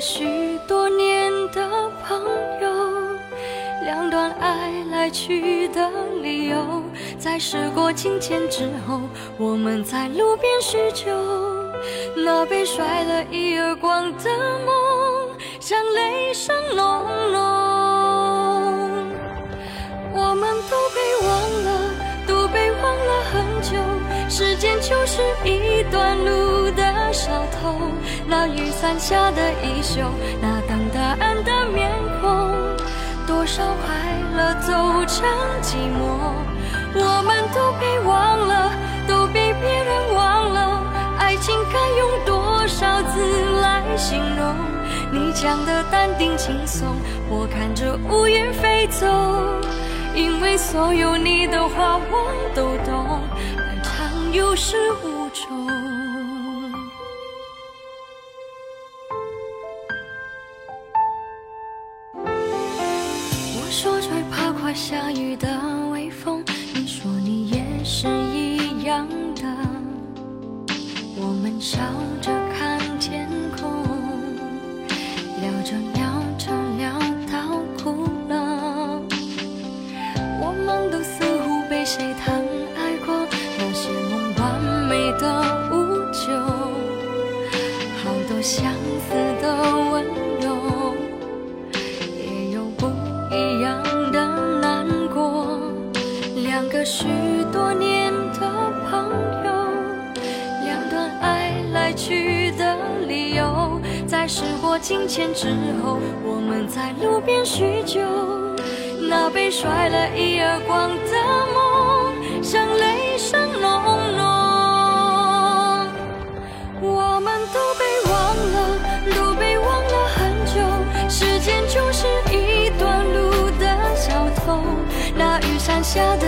许多年的朋友，两段爱来去的理由，在时过境迁之后，我们在路边叙旧。那被甩了一耳光的梦，像雷声隆隆。我们都被忘了，都被忘了很久。时间就是一段路的小偷。那雨伞下的衣袖，那等答案的面孔，多少快乐走成寂寞，我们都被忘了，都被别人忘了。爱情该用多少字来形容？你讲的淡定轻松，我看着乌云飞走，因为所有你的话我都懂，漫长有始无金钱之后，我们在路边叙旧。那被甩了一耳光的梦，像雷声隆隆。我们都被忘了，都被忘了很久。时间就是一段路的小偷。那雨伞下的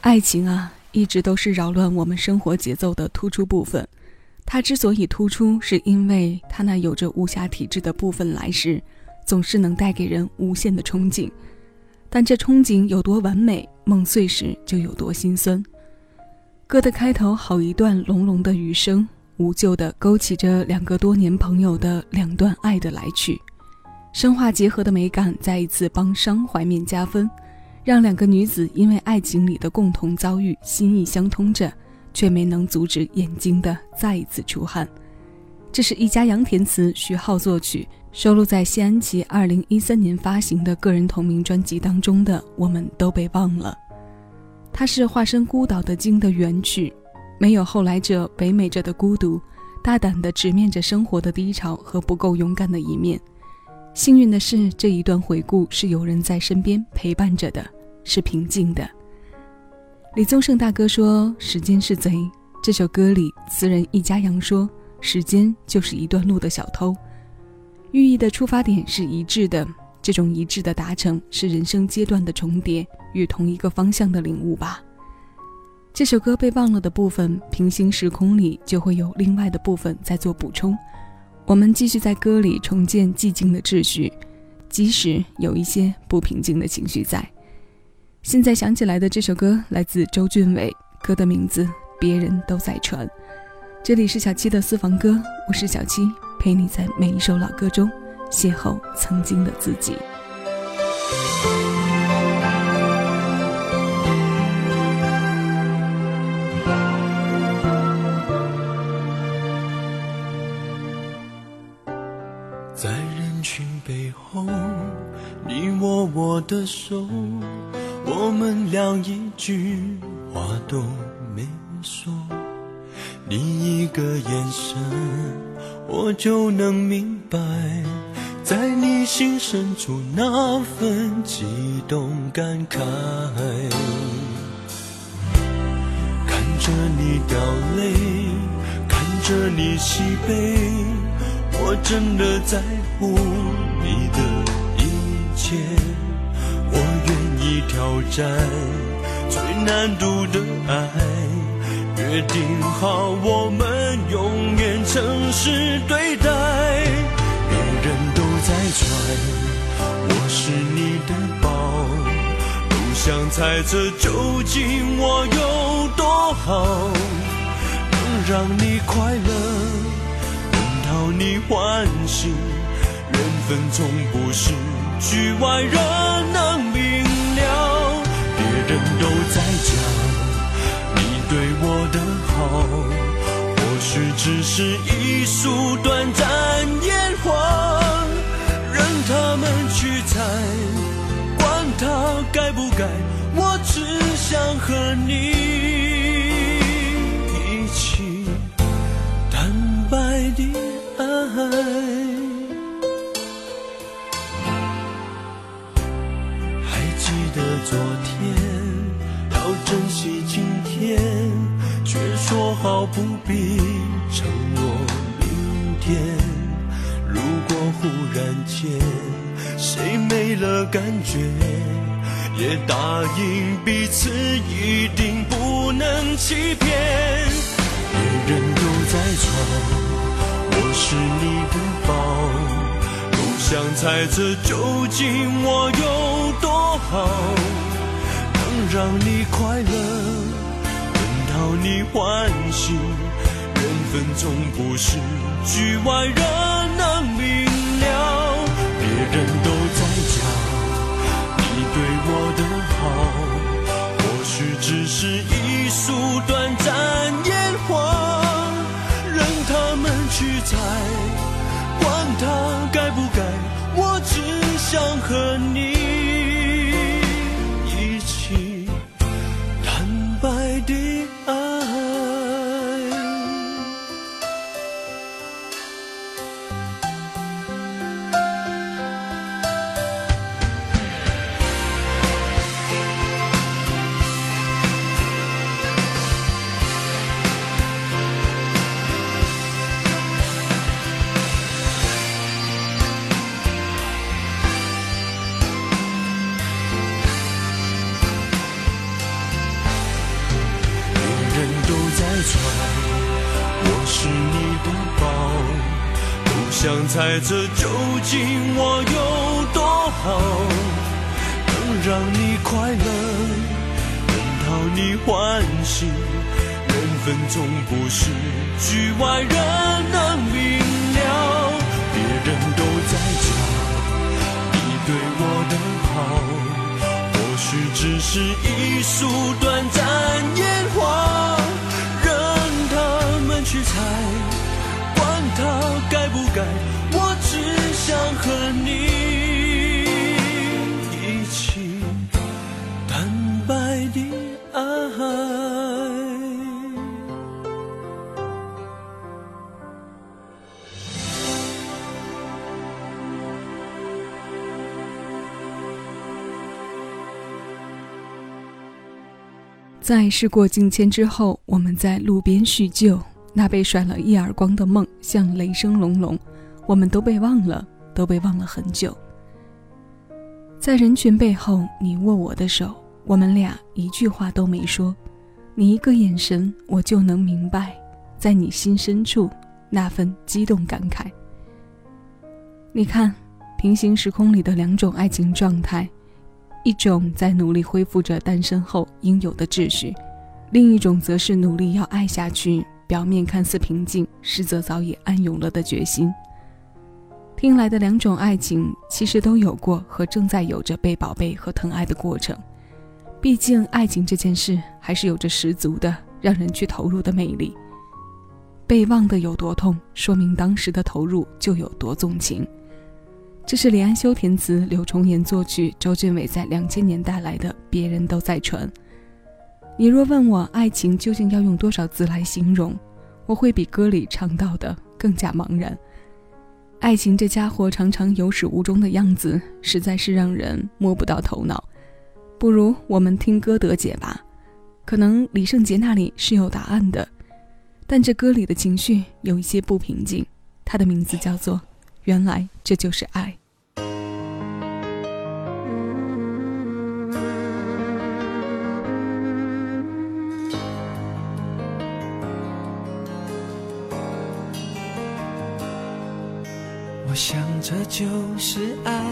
爱情啊！一直都是扰乱我们生活节奏的突出部分。它之所以突出，是因为它那有着无暇体质的部分来时，总是能带给人无限的憧憬。但这憧憬有多完美，梦碎时就有多心酸。歌的开头好一段隆隆的雨声，无救地勾起着两个多年朋友的两段爱的来去，生化结合的美感再一次帮伤怀面加分，让两个女子因为爱情里的共同遭遇，心意相通着。却没能阻止眼睛的再一次出汗。这是一家杨填词，徐浩作曲，收录在谢安琪二零一三年发行的个人同名专辑当中的《我们都被忘了》。它是化身孤岛的鲸的原曲，没有后来者北美者的孤独，大胆地直面着生活的低潮和不够勇敢的一面。幸运的是，这一段回顾是有人在身边陪伴着的，是平静的。李宗盛大哥说：“时间是贼。”这首歌里，词人易家扬说：“时间就是一段路的小偷。”寓意的出发点是一致的，这种一致的达成是人生阶段的重叠与同一个方向的领悟吧。这首歌被忘了的部分，平行时空里就会有另外的部分在做补充。我们继续在歌里重建寂静的秩序，即使有一些不平静的情绪在。现在想起来的这首歌来自周俊伟，歌的名字《别人都在传》。这里是小七的私房歌，我是小七，陪你在每一首老歌中邂逅曾经的自己。在人群背后，你握我的手。我们俩一句话都没说，你一个眼神，我就能明白，在你心深处那份激动感慨。看着你掉泪，看着你喜悲，我真的在乎你的一切。挑战最难度的爱，约定好我们永远诚实对待。别人都在传我是你的宝，不想猜测究竟我有多好，能让你快乐，能讨你欢喜。缘分从不是局外人。人都在讲你对我的好，或许只是一束短暂烟花，任他们去猜，管他该不该，我只想和你一起坦白的爱。记得昨天。要珍惜今天，却说好不必承诺明天。如果忽然间谁没了感觉，也答应彼此一定不能欺骗。别人都在传我是你的宝，不想猜测究竟我有好，能。让你快乐，能讨你欢心，缘分从不是局外人能明了。别人都在讲你对我的好，或许只是一束短暂烟花，任他们去猜，管他该不该，我只想和你。猜测究竟我有多好，能让你快乐，能讨你欢喜，缘分总不是局外人能明了，别人都在讲你对我的好。或许只是一束短暂烟花，在事过境迁之后，我们在路边叙旧，那被甩了一耳光的梦像雷声隆隆，我们都被忘了，都被忘了很久。在人群背后，你握我的手，我们俩一句话都没说，你一个眼神，我就能明白，在你心深处那份激动感慨。你看，平行时空里的两种爱情状态。一种在努力恢复着单身后应有的秩序，另一种则是努力要爱下去，表面看似平静，实则早已暗涌了的决心。听来的两种爱情，其实都有过和正在有着被宝贝和疼爱的过程。毕竟，爱情这件事还是有着十足的让人去投入的魅力。被忘的有多痛，说明当时的投入就有多纵情。这是李安修填词，柳重言作曲，周俊伟在两千年带来的《别人都在传》。你若问我爱情究竟要用多少字来形容，我会比歌里唱到的更加茫然。爱情这家伙常常有始无终的样子，实在是让人摸不到头脑。不如我们听歌得解吧。可能李圣杰那里是有答案的，但这歌里的情绪有一些不平静。它的名字叫做《原来这就是爱》。我想这就是爱，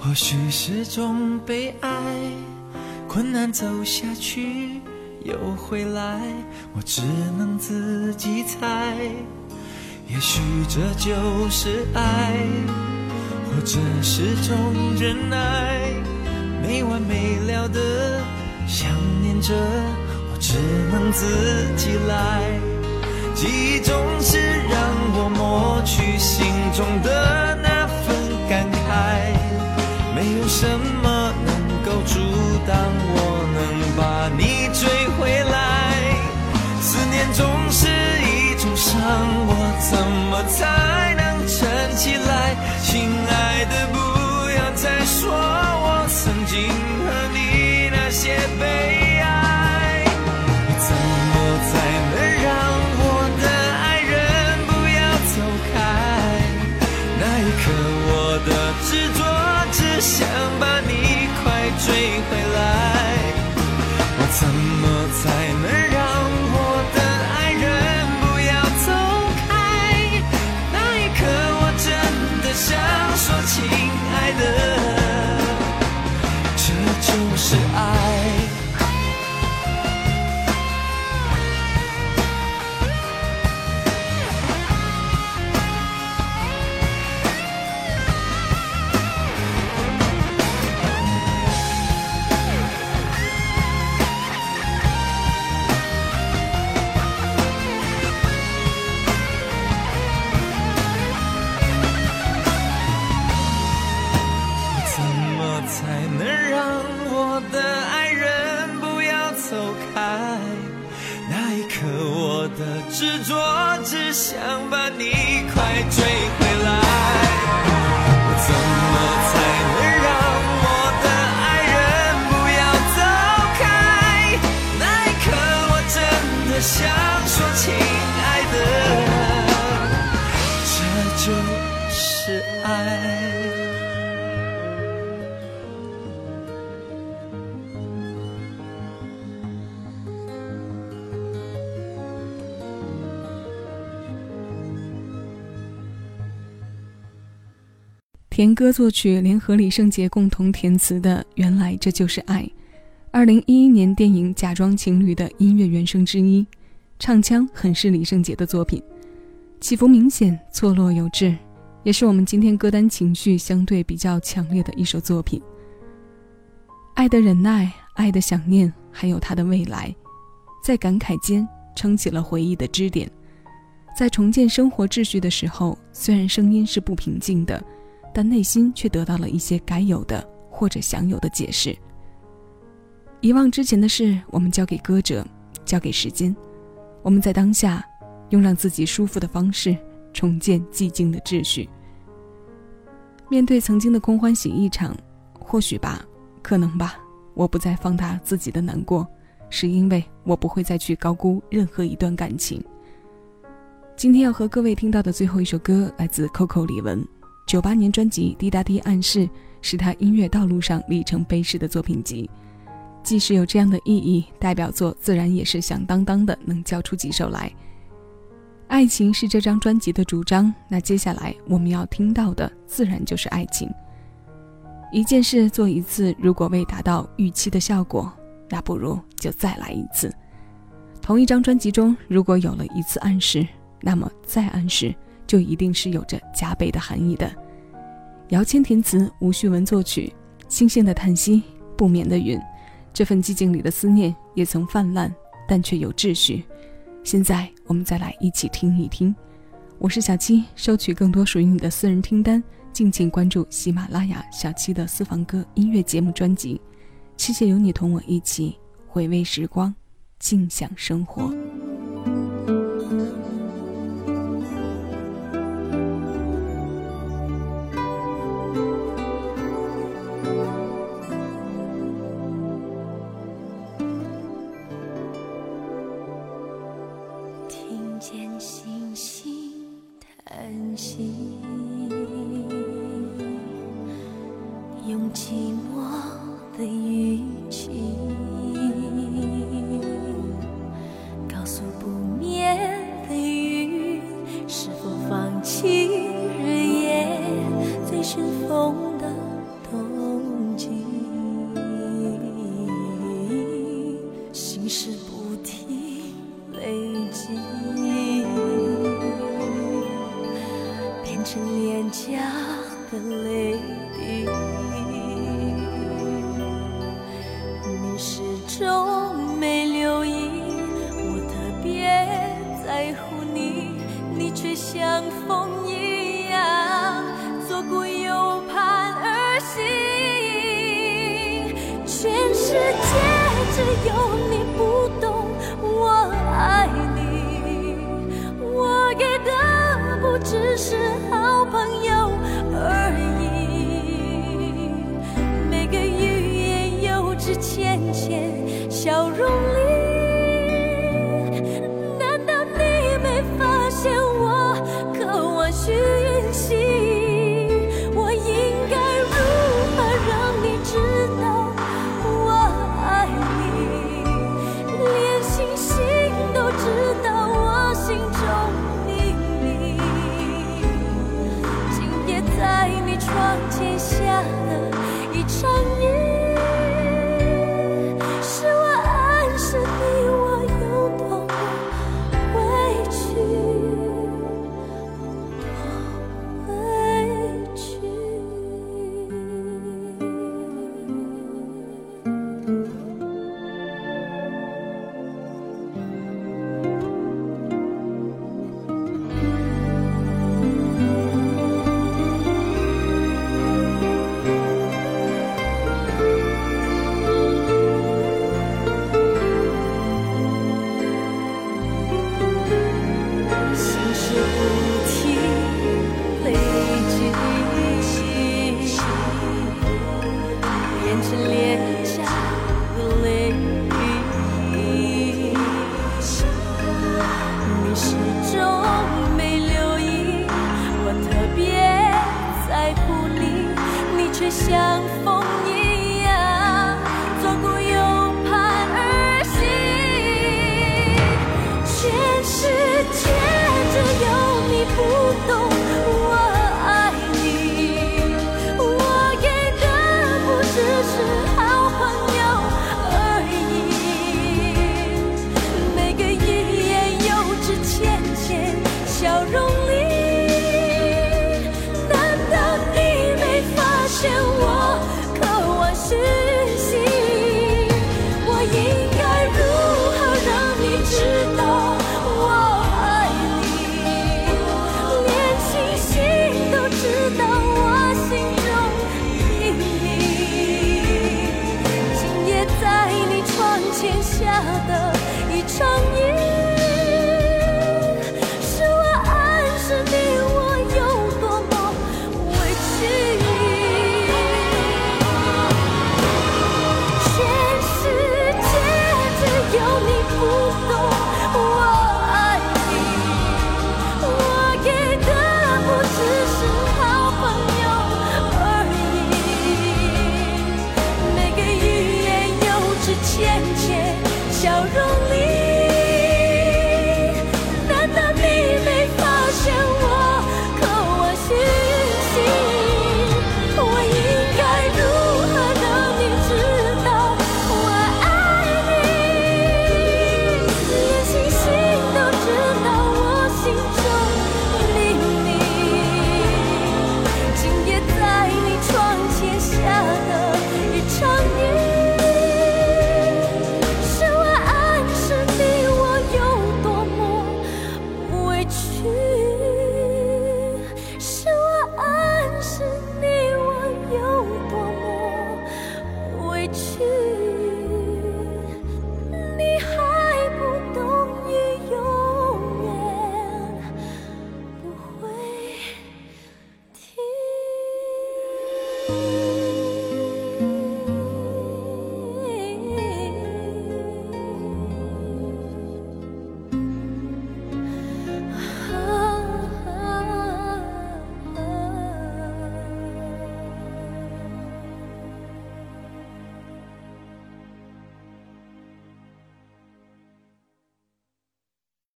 或许是种悲哀。困难走下去又回来，我只能自己猜。也许这就是爱，或者是种忍耐。没完没了的想念着，我只能自己来。记忆总是让我抹去心中的那份感慨，没有什么能够阻挡我能把你追回来。思念总是一受伤我怎么才能撑起来？亲爱的不要再说我曾经和你那些悲哀。怎么才能让我的爱人不要走开？那一刻我的执着只想把你快追回。想说亲爱的，这就是爱。田歌作曲，联合李圣杰共同填词的《原来这就是爱》。二零一一年电影《假装情侣》的音乐原声之一，唱腔很是李圣杰的作品，起伏明显，错落有致，也是我们今天歌单情绪相对比较强烈的一首作品。爱的忍耐，爱的想念，还有他的未来，在感慨间撑起了回忆的支点，在重建生活秩序的时候，虽然声音是不平静的。但内心却得到了一些该有的或者享有的解释。遗忘之前的事，我们交给歌者，交给时间。我们在当下，用让自己舒服的方式重建寂静的秩序。面对曾经的空欢喜一场，或许吧，可能吧，我不再放大自己的难过，是因为我不会再去高估任何一段感情。今天要和各位听到的最后一首歌，来自 Coco 李玟。九八年专辑《滴答滴暗示》是他音乐道路上里程碑式的作品集，即使有这样的意义，代表作自然也是响当当的，能叫出几首来。爱情是这张专辑的主张，那接下来我们要听到的自然就是爱情。一件事做一次，如果未达到预期的效果，那不如就再来一次。同一张专辑中，如果有了一次暗示，那么再暗示。就一定是有着加倍的含义的。姚谦填词，吴旭文作曲，星星的叹息，不眠的云，这份寂静里的思念也曾泛滥，但却有秩序。现在我们再来一起听一听。我是小七，收取更多属于你的私人听单，敬请关注喜马拉雅小七的私房歌音乐节目专辑。谢谢有你同我一起回味时光，静享生活。风。我只是好朋友而已每个欲言又止浅浅